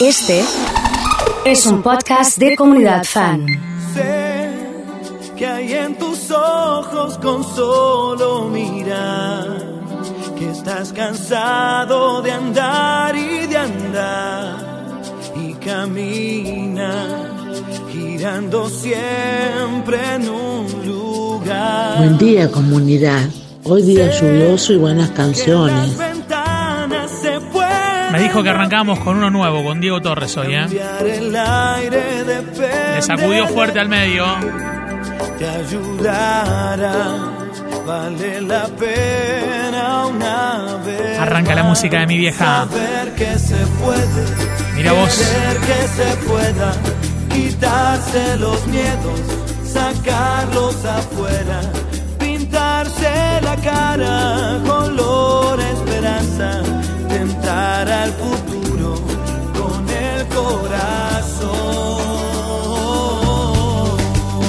Este es un podcast de comunidad fan. Sé que hay en tus ojos con solo mirar que estás cansado de andar y de andar y camina girando siempre en un lugar. Buen día comunidad. Hoy día lluvioso y buenas canciones. Me dijo que arrancamos con uno nuevo, con Diego Torres hoy, ¿eh? Le sacudió fuerte al medio. te ayudará. Vale la pena una vez. Arranca la música de mi vieja. Mira vos. Que se pueda. Quitarse los miedos. Sacarlos afuera. Pintarse la cara. Color esperanza. Tentar al futuro. Con el corazón.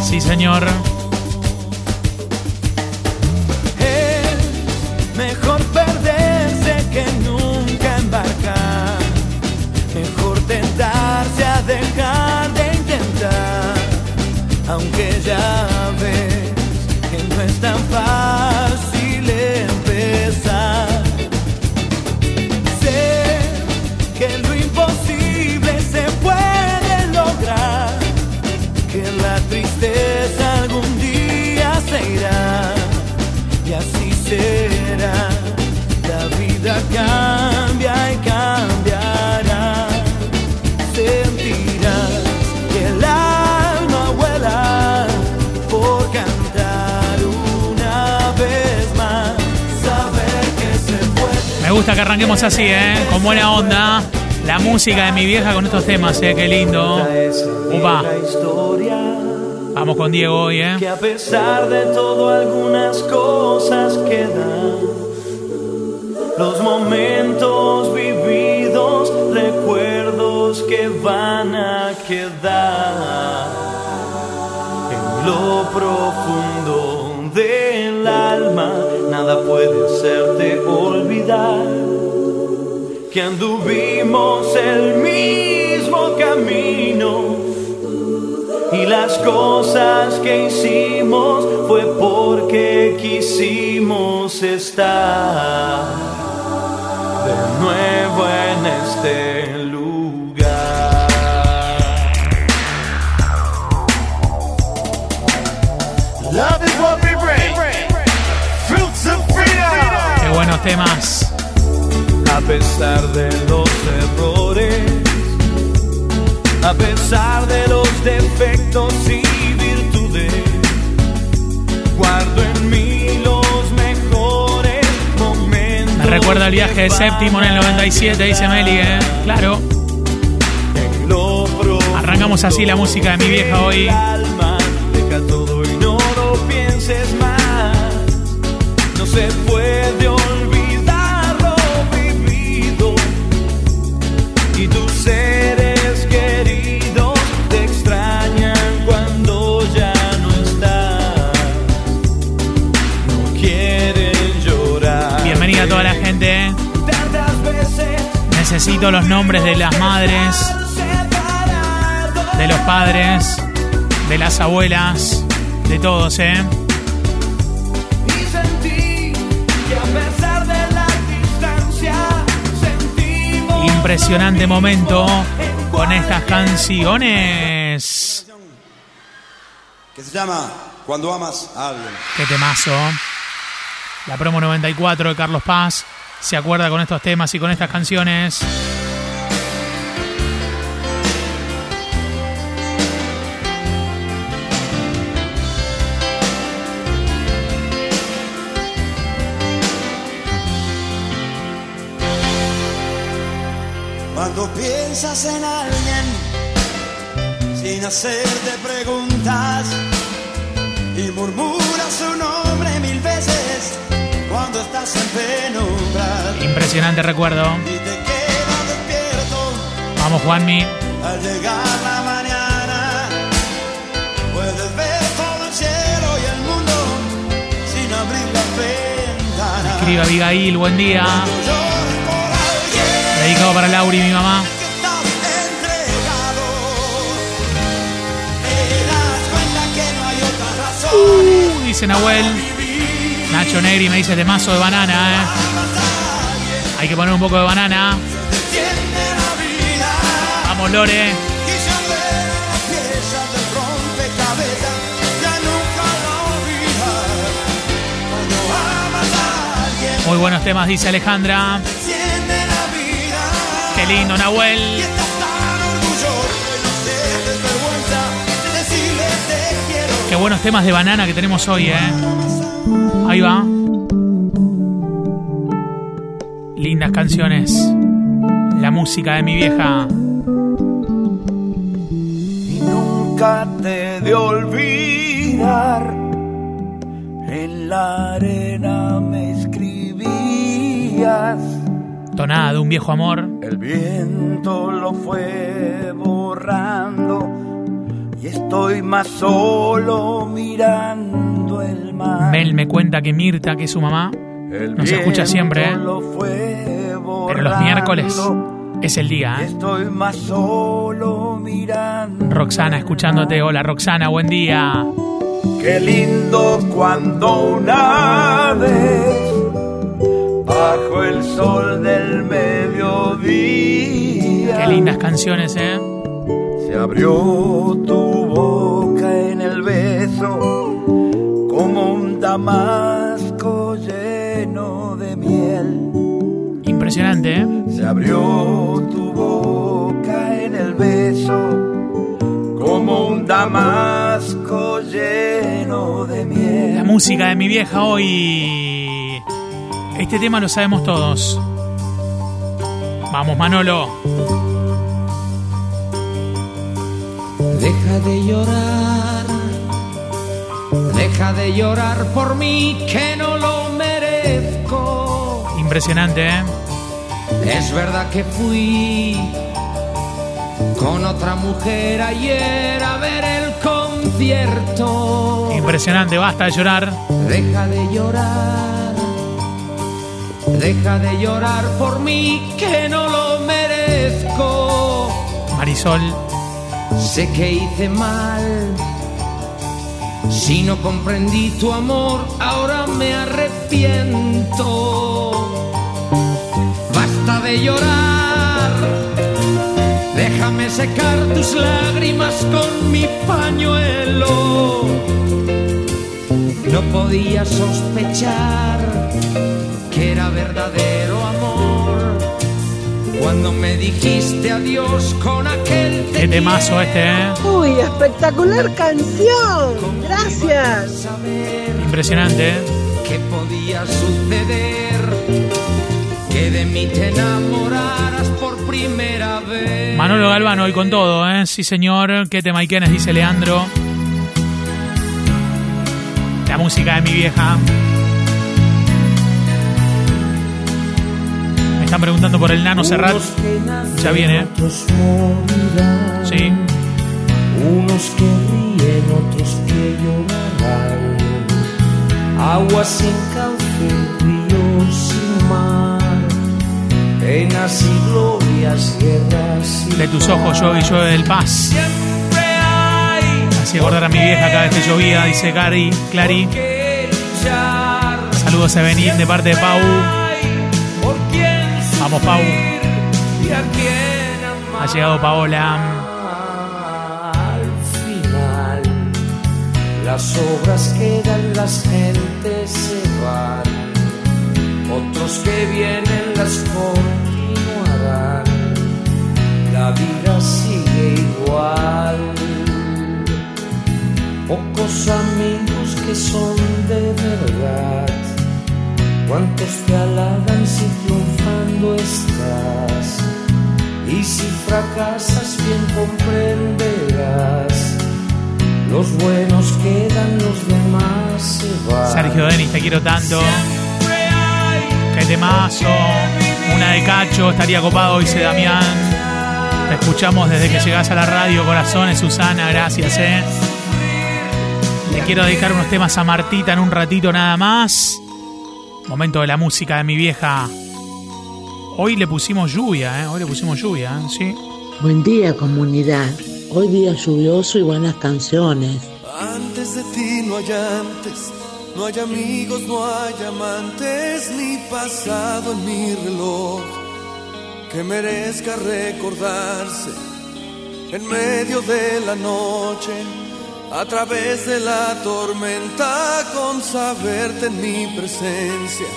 Sí, señor. Gusta que arranquemos así, ¿eh? Con buena onda. La música de mi vieja con estos temas, ¿eh? Qué lindo. Upa. Vamos con Diego hoy, ¿eh? que a pesar de todo algunas cosas quedan. Los momentos vividos, recuerdos que van a quedar en lo profundo del alma. Nada puede hacerte olvidar que anduvimos el mismo camino. Y las cosas que hicimos fue porque quisimos estar de nuevo en este lugar. Love is what we bring. Fruits of freedom. Qué buenos temas. A pesar de los errores, a pesar de los defectos y virtudes, guardo en mí los mejores momentos. Me recuerda el viaje de séptimo en el 97, dice Meli, ¿eh? Claro. Arrancamos así la música de mi vieja hoy. alma, deja todo y no lo pienses más. No se Los nombres de las madres, de los padres, de las abuelas, de todos, ¿eh? Impresionante momento con estas canciones. que se llama Cuando amas a alguien. Qué temazo. La promo 94 de Carlos Paz se acuerda con estos temas y con estas canciones. Piensas en alguien sin hacerte preguntas y murmuras su nombre mil veces cuando estás en penumbra Impresionante recuerdo. y te quedas despierto Vamos, Juanmi. al llegar la mañana. Puedes ver todo el cielo y el mundo sin abrir la ventana. Escribe Abigail, buen día. Dedicado para Lauri, mi mamá. Dice Nahuel. Nacho Negri me dice de mazo de banana, ¿eh? Hay que poner un poco de banana. Vamos, Lore. Muy buenos temas, dice Alejandra. Qué lindo, Nahuel. Qué buenos temas de banana que tenemos hoy, ¿eh? Ahí va. Lindas canciones. La música de mi vieja. y nunca te de olvidar. En la arena me escribías, Tonada de un viejo amor. el viento lo fue borrando y estoy más solo mirando el mar. Mel me cuenta que Mirta, que es su mamá, El nos escucha siempre, ¿eh? lo pero los miércoles es el día, ¿eh? Estoy más solo mirando. Roxana, escuchándote. Hola, Roxana, buen día. Qué lindo cuando una vez bajo el sol del mediodía Qué lindas canciones, ¿eh? Se abrió tu boca en el beso como un damasco lleno de miel. Impresionante, ¿eh? Se abrió tu boca en el beso como un damasco lleno de miel. La música de mi vieja hoy. Este tema lo sabemos todos. Vamos, Manolo. Deja de llorar, deja de llorar por mí que no lo merezco. Impresionante, ¿eh? Es verdad que fui con otra mujer ayer a ver el concierto. Impresionante, basta de llorar. Deja de llorar, deja de llorar por mí que no lo merezco. Marisol, Sé que hice mal. Si no comprendí tu amor, ahora me arrepiento. Basta de llorar. Déjame secar tus lágrimas con mi pañuelo. No podía sospechar que era verdadero amor. Cuando me dijiste adiós con aquel te qué temazo este, ¿eh? Uy, espectacular canción. Gracias. saber Impresionante, ¿eh? que podía suceder que de mí te enamoraras por primera vez. Manolo Galván hoy con todo, ¿eh? Sí, señor. Qué tema y quiénes, dice Leandro. La música de mi vieja. Están preguntando por el nano Serrat. Ya viene. Morirán, Sí. unos que ríen, otros que llorarán. Agua sin cauce, ríos sin mar, penas y glorias, guerras y De tus ojos yo y yo del paz. Siempre hay Así acordar a mi vieja cada vez que llovía, dice Cari, Clary. Saludos a venir de parte de Pau. Vamos, Pau. Ha llegado Paola. Al final, las obras quedan, las gentes se van, otros que vienen las continuarán. La vida sigue igual. Pocos amigos que son de verdad. ¿Cuántos te halagan si triunfando estás? Y si fracasas bien comprenderás. Los buenos quedan, los demás se van. Sergio Denis, te quiero tanto. Qué temazo. Una de cacho, estaría copado, dice Damián. Te escuchamos desde que llegas a la radio, corazones, Susana, gracias, eh. Le quiero dedicar unos temas a Martita en un ratito nada más. Momento de la música de mi vieja. Hoy le pusimos lluvia, ¿eh? Hoy le pusimos lluvia, ¿eh? Sí. Buen día, comunidad. Hoy día lluvioso y buenas canciones. Antes de ti no hay antes, No hay amigos, no hay amantes, ni pasado en mi reloj que merezca recordarse en medio de la noche, a través de la tormenta, con saberte en mi presencia.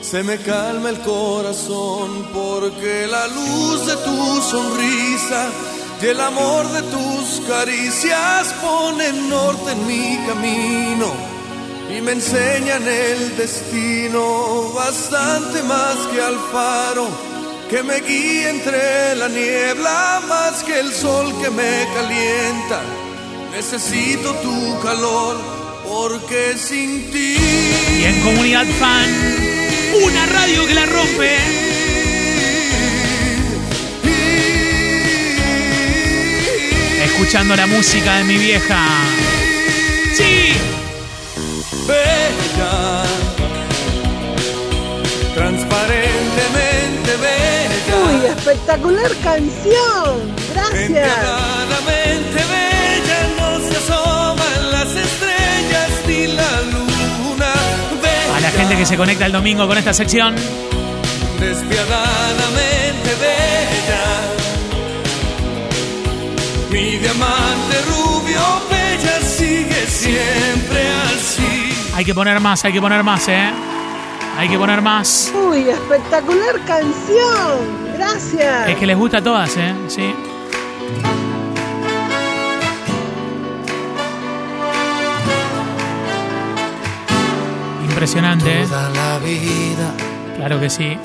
Se me calma el corazón porque la luz de tu sonrisa y el amor de tus caricias ponen norte en mi camino y me enseñan el destino bastante más que al faro que me guíe entre la niebla más que el sol que me calienta. Necesito tu calor porque sin ti. Y en Comunidad Fan, una radio que la rompe. Escuchando la música de mi vieja. Sí. Bella, transparentemente bella. Uy, espectacular canción. Gracias. Bella, que se conecta el domingo con esta sección. despiadadamente bella. Mi diamante rubio, bella, sigue siempre así. Hay que poner más, hay que poner más, ¿eh? Hay que poner más. Uy, espectacular canción. Gracias. Es que les gusta a todas, ¿eh? Sí. Impresionante. Toda la vida Claro que sí.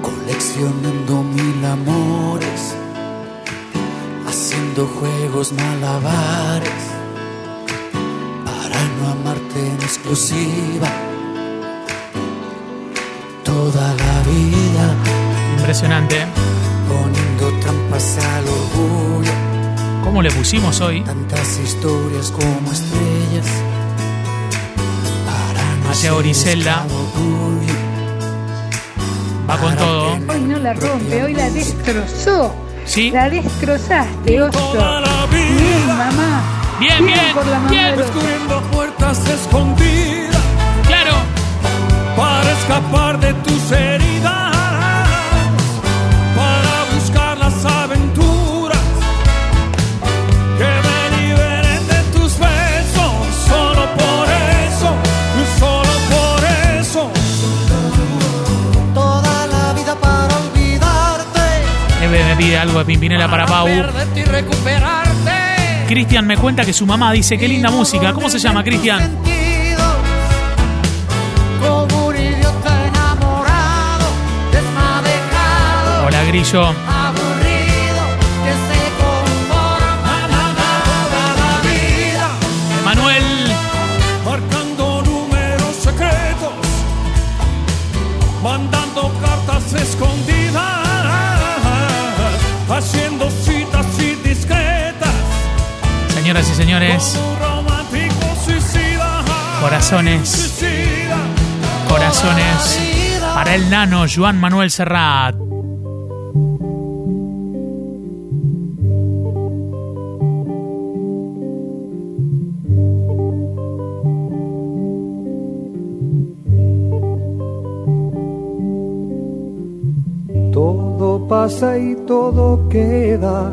coleccionando mil amores, haciendo juegos malabares para no amarte en exclusiva. Toda la vida Impresionante. poniendo trampas al orgullo, ¿Cómo le pusimos hoy? tantas historias como estrellas. Esclavo tuyo, Va con todo. Hoy no la rompe, hoy la destrozó. ¿Sí? La destrozaste, oso. Bien, mamá. Bien, bien, por la mamá bien. puertas escondidas algo de Pimpinela para Pau. Cristian me cuenta que su mamá dice, qué linda música. ¿Cómo se llama, Cristian? Hola, Grillo. Señores. Corazones. Corazones para el nano Juan Manuel Serrat. Todo pasa y todo queda,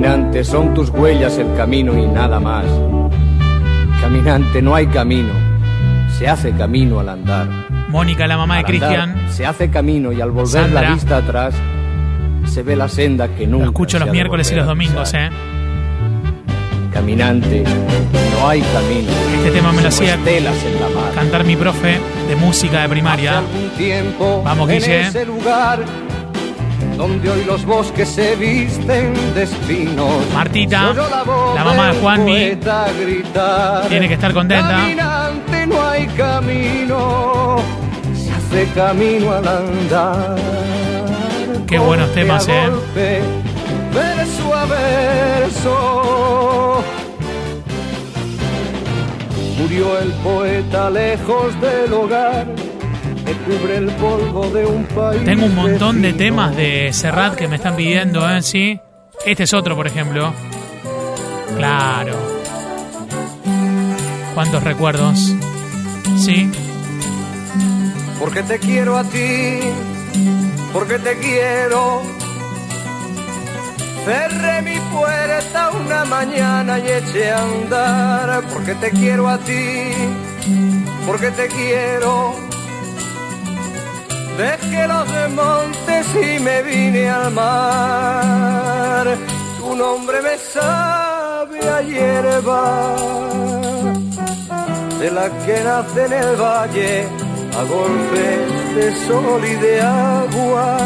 Caminante, son tus huellas el camino y nada más. Caminante, no hay camino. Se hace camino al andar. Mónica, la mamá de Al andar, Cristian. Se hace camino y al volver Sandra. la vista atrás se ve la senda que nunca. Lo escucho los de miércoles y los domingos. ¿eh? Caminante, no hay camino. Este tema me lo hacía en la mar. cantar mi profe de música de primaria. tiempo Vamos, en Guille. ese lugar donde hoy los bosques se visten de espinos. Martita, la mamá de Juanmi, tiene que estar contenta. Caminante no hay camino, se hace camino al andar. Qué buenos temas, ¿eh? golpe, verso a verso. Murió el poeta lejos del hogar el polvo de un país. Tengo un montón de temas de Serrat que me están pidiendo, ¿eh? Sí. Este es otro, por ejemplo. Claro. ¿Cuántos recuerdos? Sí. Porque te quiero a ti, porque te quiero. Cerré mi puerta una mañana y eché a andar, porque te quiero a ti, porque te quiero. Dejé los montes y me vine al mar. Tu nombre me sabe a hierba, de la que nace en el valle a golpe de sol y de agua.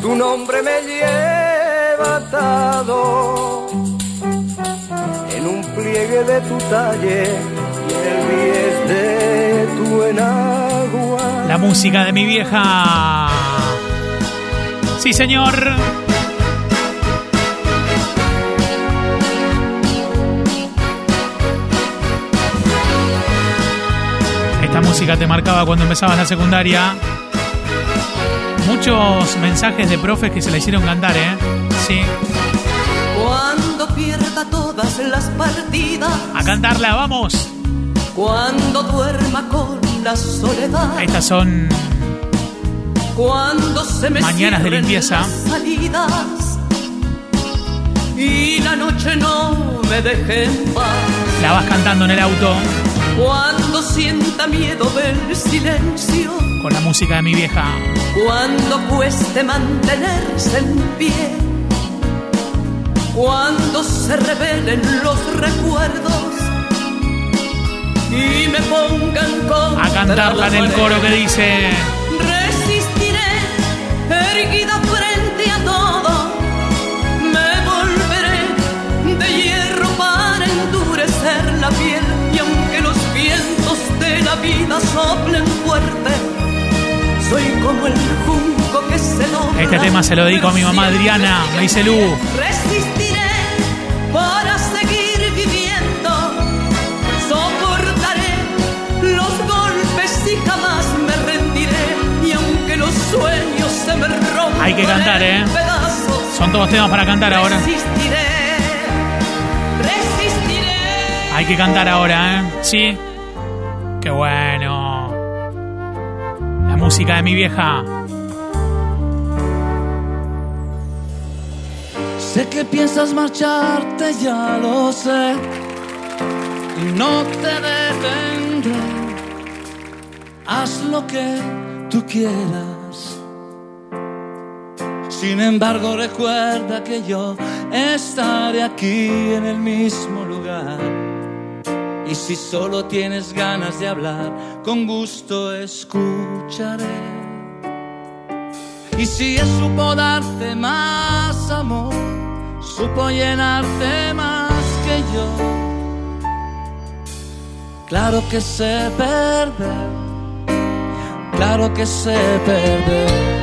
Tu nombre me lleva atado en un pliegue de tu talle y en el bies de tu enagua. La música de mi vieja. Sí, señor. Esta música te marcaba cuando empezabas la secundaria. Muchos mensajes de profes que se la hicieron cantar, ¿eh? Sí. Cuando pierda todas las partidas, A cantarla, vamos. cuando duerma con la soledad, Estas son cuando se me Mañanas de limpieza. las salidas y la noche no me deje en paz, la vas cantando en el auto. Cuando sienta miedo del silencio, con la música de mi vieja. cuando cueste mantenerse en pie, cuando se revelen los recuerdos y me pongan A cantarla en el coro que dice. Resistiré, erguida frente a todo. Me volveré de hierro para endurecer la piel. Y aunque los vientos de la vida soplen fuerte, soy como el junco que se dobla. Este tema se lo dedico a mi mamá Adriana, me dice Lu. Resistiré Hay que cantar, ¿eh? Son todos temas para cantar ahora. resistiré. Resistiré. Hay que cantar ahora, ¿eh? Sí. Qué bueno. La música de mi vieja. Sé que piensas marcharte, ya lo sé. Y no te detendré. Haz lo que tú quieras. Sin embargo, recuerda que yo estaré aquí en el mismo lugar. Y si solo tienes ganas de hablar, con gusto escucharé. Y si Él supo darte más amor, supo llenarte más que yo. Claro que sé perder, claro que sé perder.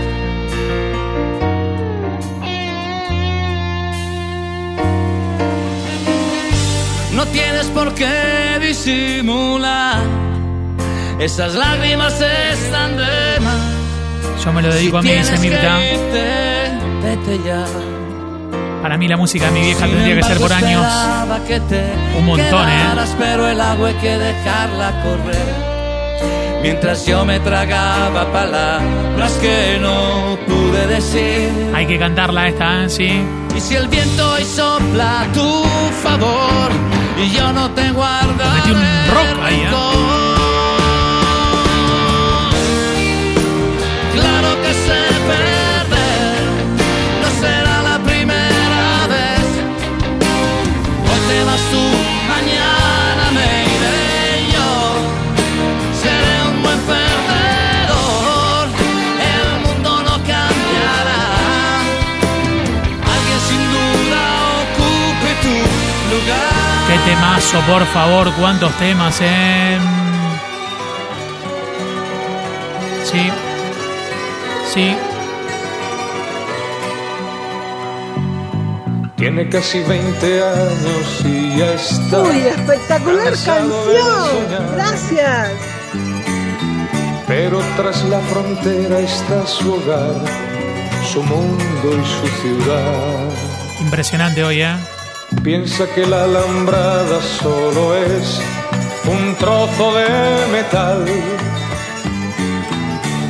No tienes por qué disimular, esas lágrimas están de más. Yo me lo dedico a mí, Si dice Mirta. vete ya. Para mí la música de mi vieja Sin tendría que ser por años. que te Un montón, ¿eh? quedaras, Pero el agua hay que dejarla correr. Mientras yo me tragaba palabras que no pude decir. Hay que cantarla esta, ¿eh? Sí. Y si el viento hoy sopla a tu favor y yo no te guardo. Metí un rock ahí, ¿eh? Claro que sé perder, no será la primera vez. Hoy te vas tú, mañana me iré yo. Seré un buen perdedor, el mundo no cambiará. Alguien sin duda ocupe tu lugar. Qué temazo, por favor, cuántos temas, eh. Sí. Sí. Tiene casi 20 años y ya está. Uy, espectacular canción. Gracias. Pero tras la frontera está su hogar, su mundo y su ciudad. Impresionante hoy, ¿eh? Piensa que la alambrada solo es un trozo de metal.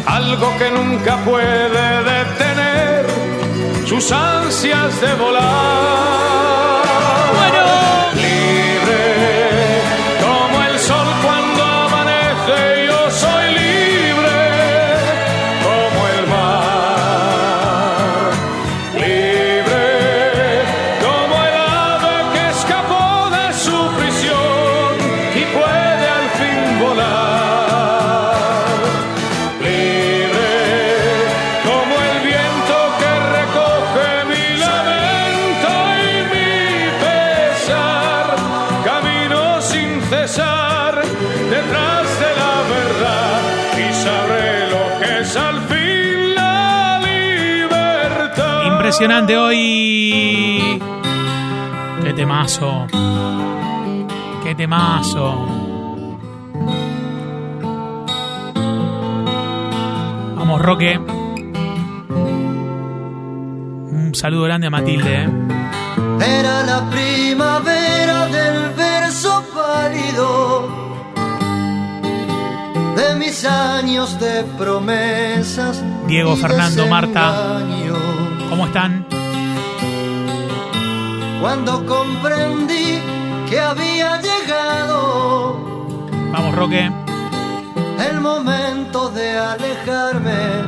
Algo que nunca puede detener sus ansias de volar. Impresionante hoy. Qué temazo. Qué temazo. Vamos, Roque. Un saludo grande a Matilde. ¿eh? Era la primavera del verso pálido de mis años de promesas. Diego, Fernando, Marta. ¿Cómo están? Cuando comprendí que había llegado Vamos, Roque. el momento de alejarme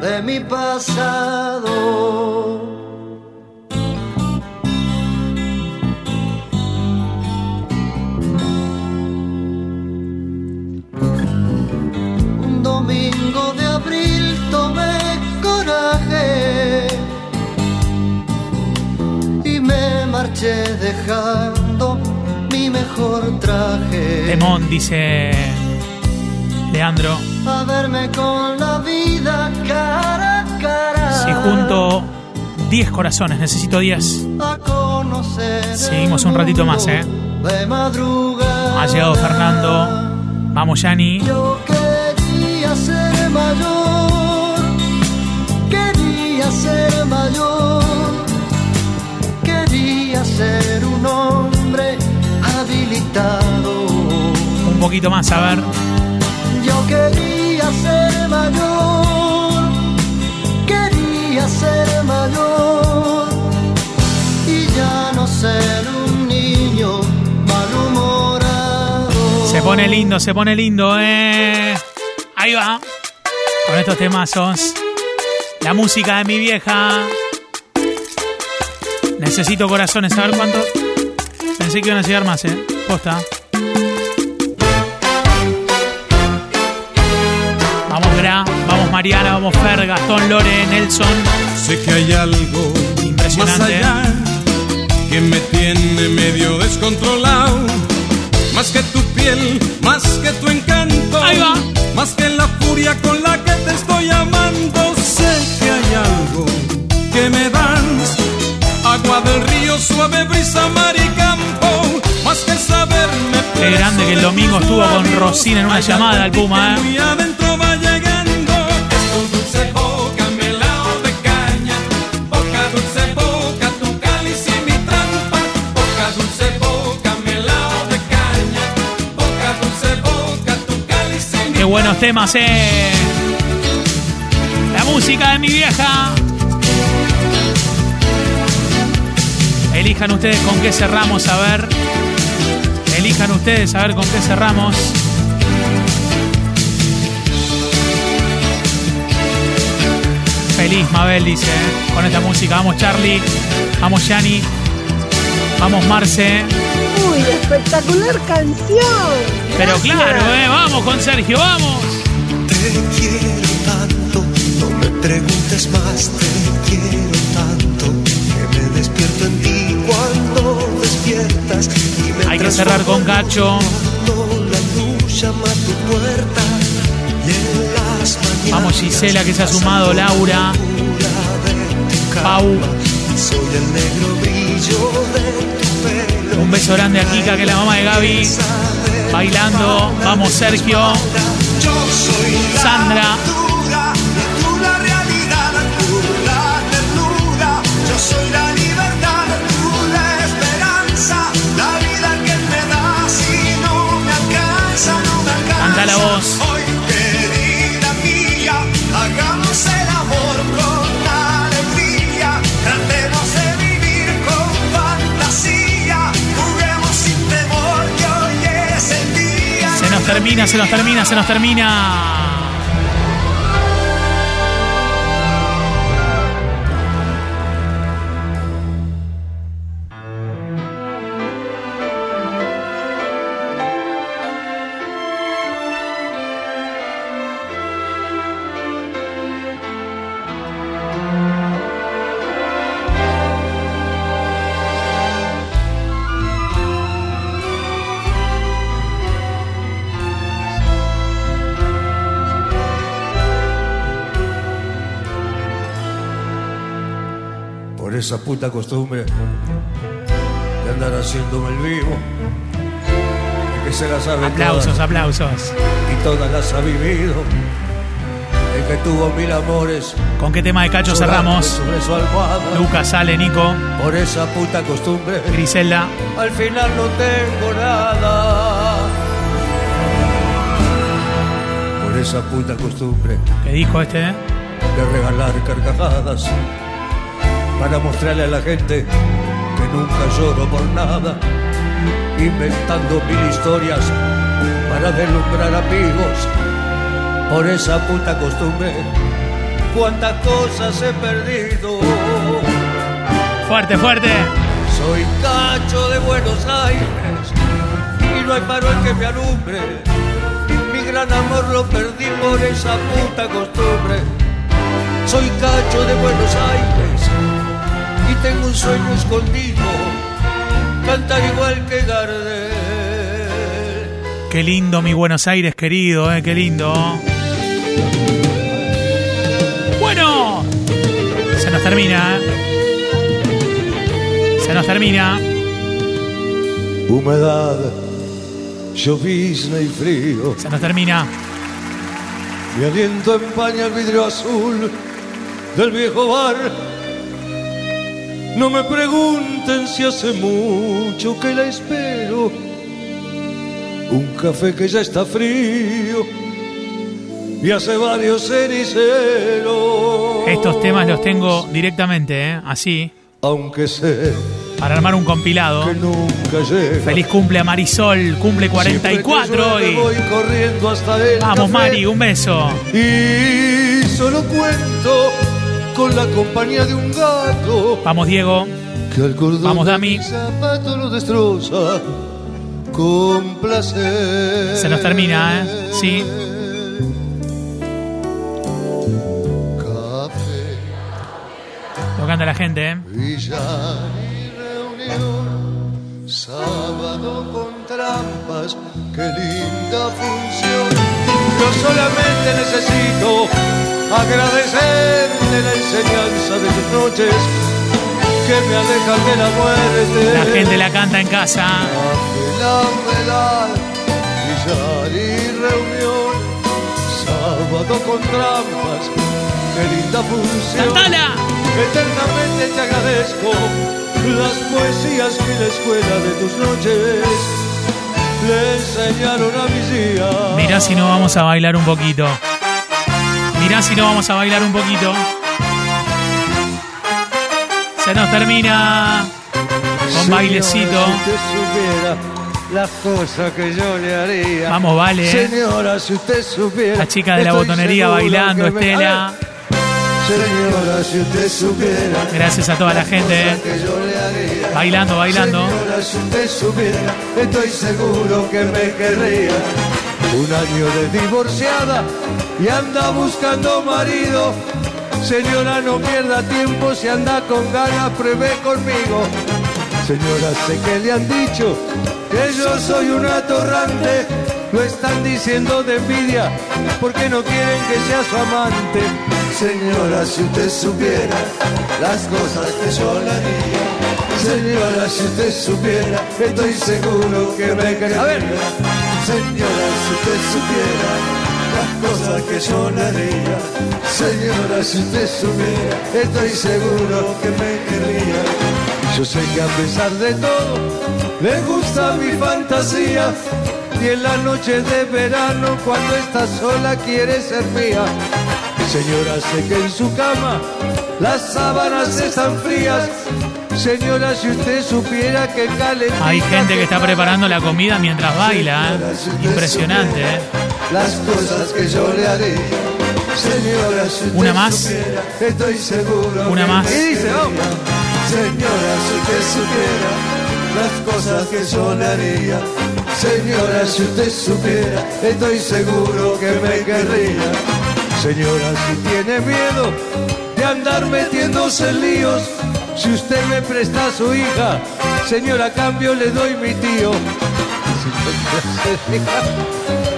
de mi pasado. Dejando mi mejor traje. Temón, dice Leandro. a verme con la vida cara a cara. Si junto 10 corazones, necesito 10. a conocer Seguimos un ratito más, ¿eh? De madrugada. Ha llegado Fernando. Vamos, Yani. Yo quería ser mayor, quería ser mayor, poquito más, a ver. Yo quería ser mayor, quería ser mayor y ya no ser un niño malhumorado. Se pone lindo, se pone lindo, eh. Ahí va. Con estos temazos. La música de mi vieja. Necesito corazones, a ver cuánto. Pensé que iban a llegar más, eh. Posta. Mariana. Vamos, Fer. Gastón, Lore, Nelson. Sé que hay algo Impresionante. más allá que me tiene medio descontrolado. Más que tu piel, más que tu encanto. Ahí va. Más que la furia con la que te estoy amando. Sé que hay algo que me das. Agua del río, suave brisa, mar y campo. Más que saberme. Qué grande que el domingo estuvo con Rosina en una llamada al Puma, eh. Buenos temas, eh. La música de mi vieja. Elijan ustedes con qué cerramos, a ver. Elijan ustedes a ver con qué cerramos. Feliz Mabel dice, ¿eh? con esta música. Vamos Charlie, vamos Yani, vamos Marce. Uy, espectacular canción. Pero Gracias. claro, ¿eh? vamos con Sergio, vamos. Te quiero tanto, no me preguntes más, te quiero tanto, que me despierto en ti cuando despiertas y me Hay que cerrar con Gacho. Vamos Gisela que se ha sumado, Laura, Pau. Soy el negro brillo de tu pelo. Un beso grande a Kika, que es la mamá de Gaby. Bailando, vamos Sergio, Yo soy Sandra. Termina, se nos termina, se nos termina. Esa puta costumbre de andar haciéndome el vivo. que se las sabe Aplausos, todas aplausos. y todas las ha vivido. El que tuvo mil amores. ¿Con qué tema de Cacho cerramos? Lucas, sale, Nico, Por esa puta costumbre. Griselda. Al final no tengo nada. Por esa puta costumbre ¿Qué dijo este? eh? de regalar carcajadas para mostrarle a la gente que nunca lloro por nada, inventando mil historias para deslumbrar amigos. Por esa puta costumbre, cuántas cosas he perdido. Fuerte, fuerte. Soy cacho de Buenos Aires y no hay farol que me alumbre. Mi gran amor lo perdí por esa puta costumbre. Soy cacho de Buenos Aires tengo un sueño escondido, cantar igual que Gardel. Qué lindo mi Buenos Aires querido, eh, qué lindo. Bueno, se nos termina. eh. Se nos termina. Humedad, llovizna y frío. Se nos termina. Mi aliento empaña el vidrio azul del viejo bar. No me pregunten si hace mucho que la espero. Un café que ya está frío y hace varios ceniceros. Estos temas los tengo directamente, eh, así, Aunque sé para armar un compilado. que nunca llega. Feliz cumple a Marisol, cumple 44 Siempre que llueve hoy. voy corriendo hasta el Vamos, café. Mari, un beso. Y solo cuento con la compañía de un gato Vamos, Diego. que al cordón Vamos, Dami. mi zapato lo destroza con placer. Se nos termina, ¿eh? Sí. Café, Lo canta la gente, ¿eh? billar y reunión, sábado con trampas, qué linda función. Yo solamente necesito agradecerle la enseñanza de tus noches que me alejan de la muerte. La gente la canta en casa. Billar y reunión, sábado con trampas, qué linda función. ¡Cantala! Eternamente te agradezco las poesías que la escuela de tus noches le enseñaron a mis días. Mirá si no vamos a bailar un poquito. Mirá si no vamos a bailar un poquito. Se nos termina con Señora, bailecito. Si usted supiera las cosas que yo le haría. Vamos, vale, eh. Señora, si usted supiera. La chica de la botonería bailando, me- Estela. Señora, si usted supiera. Gracias a toda la gente. eh. haría. Bailando, bailando. Señora, si usted supiera, estoy seguro que me querría. Un año de divorciada y anda buscando marido. Señora, no pierda tiempo, si anda con ganas, pruebe conmigo. Señora, sé que le han dicho que yo soy un atorrante. Lo están diciendo de envidia porque no quieren que sea su amante. Señora, si usted supiera las cosas que yo le haría. Señora, si usted supiera, estoy seguro que me quería. A ver. Señora, si usted supiera las cosas que yo le haría. Señora, si usted supiera, estoy seguro que me querría. Yo sé que a pesar de todo, le gusta mi fantasía. Y en la noche de verano, cuando está sola, quiere ser mía. Señora, sé que en su cama las sábanas están frías. Señora, si usted supiera que calentita Hay gente que está preparando la comida mientras baila. ¿eh? Impresionante, ¿eh? las cosas que yo le haría. Señora, si usted Una más. supiera, estoy seguro. Una más. me dice, vamos. Señora, si usted supiera las cosas que yo le haría. Señora, si usted supiera, estoy seguro que me querría. Señora, si tiene miedo de andar metiéndose en líos, si usted me presta a su hija, señora, a cambio le doy mi tío.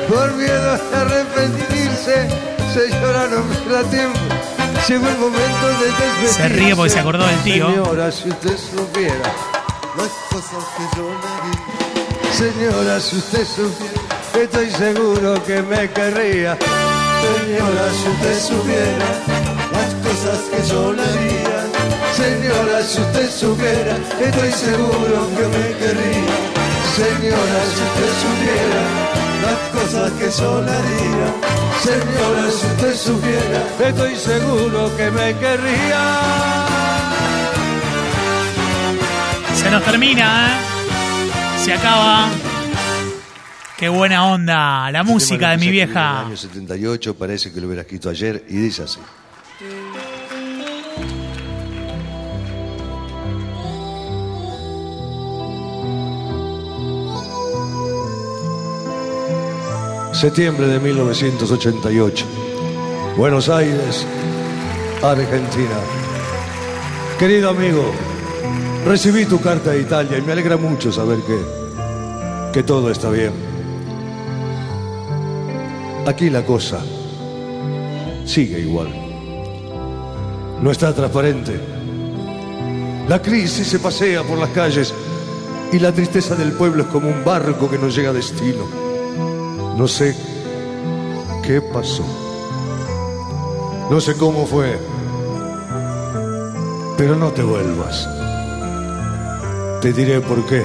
Por miedo a arrepentirse, señora, no me da tiempo. Llegó el momento de desvestirse. Se ríe porque se acordó del tío. Señora, si usted supiera las cosas que yo le haría. Señora, si usted supiera, estoy seguro que me querría. Señora, si usted supiera las cosas que yo le haría. Señora, si usted supiera, estoy seguro que me querría. Señora, si usted supiera las cosas que yo le haría. Señora, si usted supiera, estoy seguro que me querría. Se nos termina, ¿eh? Se acaba. Qué buena onda. La música de mi En el vieja. año 78 parece que lo hubiera escrito ayer y dice así. Septiembre de 1988. Buenos Aires, Argentina. Querido amigo, recibí tu carta de Italia y me alegra mucho saber que, que todo está bien. Aquí la cosa sigue igual. No está transparente. La crisis se pasea por las calles y la tristeza del pueblo es como un barco que no llega a destino. No sé qué pasó. No sé cómo fue. Pero no te vuelvas. Te diré por qué.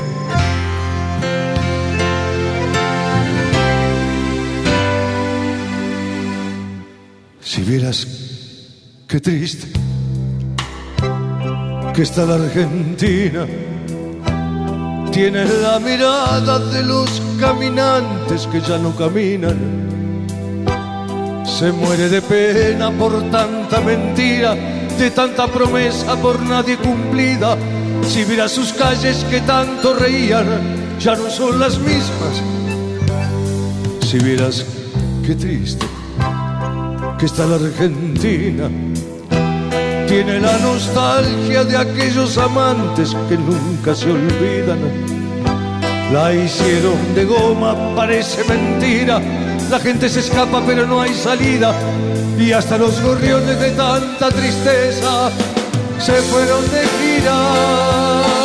Si vieras qué triste que está la Argentina, tiene la mirada de los caminantes que ya no caminan. Se muere de pena por tanta mentira, de tanta promesa por nadie cumplida. Si vieras sus calles que tanto reían, ya no son las mismas. Si vieras qué triste que está la Argentina. Tiene la nostalgia de aquellos amantes que nunca se olvidan. La hicieron de goma, parece mentira. La gente se escapa pero no hay salida. Y hasta los gorriones de tanta tristeza se fueron de gira.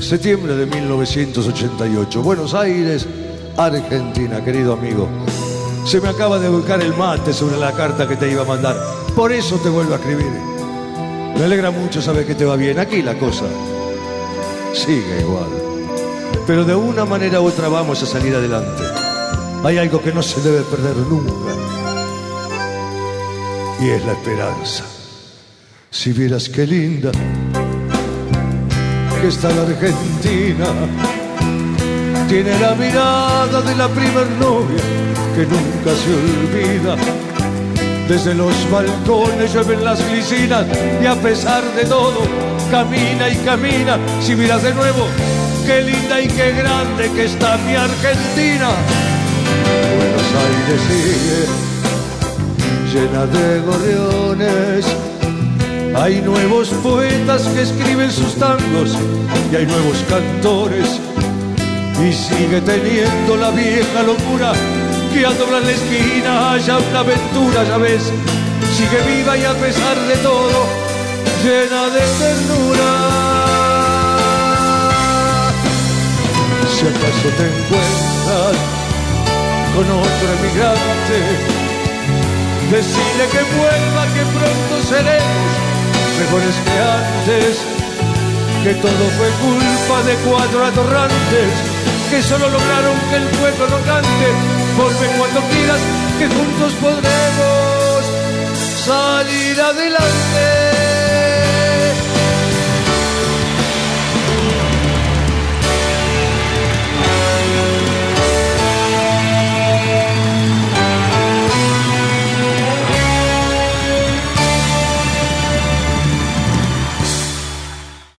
Septiembre de 1988, Buenos Aires, Argentina, querido amigo. Se me acaba de volcar el mate sobre la carta que te iba a mandar. Por eso te vuelvo a escribir. Me alegra mucho saber que te va bien. Aquí la cosa sigue igual. Pero de una manera u otra vamos a salir adelante. Hay algo que no se debe perder nunca. Y es la esperanza. Si vieras qué linda que está la Argentina. Tiene la mirada de la primer novia que nunca se olvida. Desde los balcones llueven las glicinas y a pesar de todo camina y camina. Si miras de nuevo, qué linda y qué grande que está mi Argentina. Buenos Aires sigue llena de gorriones. Hay nuevos poetas que escriben sus tangos y hay nuevos cantores. Y sigue teniendo la vieja locura que al doblar la esquina haya una aventura, ya ves. Sigue viva y a pesar de todo, llena de ternura. Si acaso te encuentras con otro emigrante, decirle que vuelva, que pronto seremos mejores que antes, que todo fue culpa de cuatro atorrantes que solo lograron que el pueblo no cante. Vuelve cuando quieras, que juntos podremos salir adelante.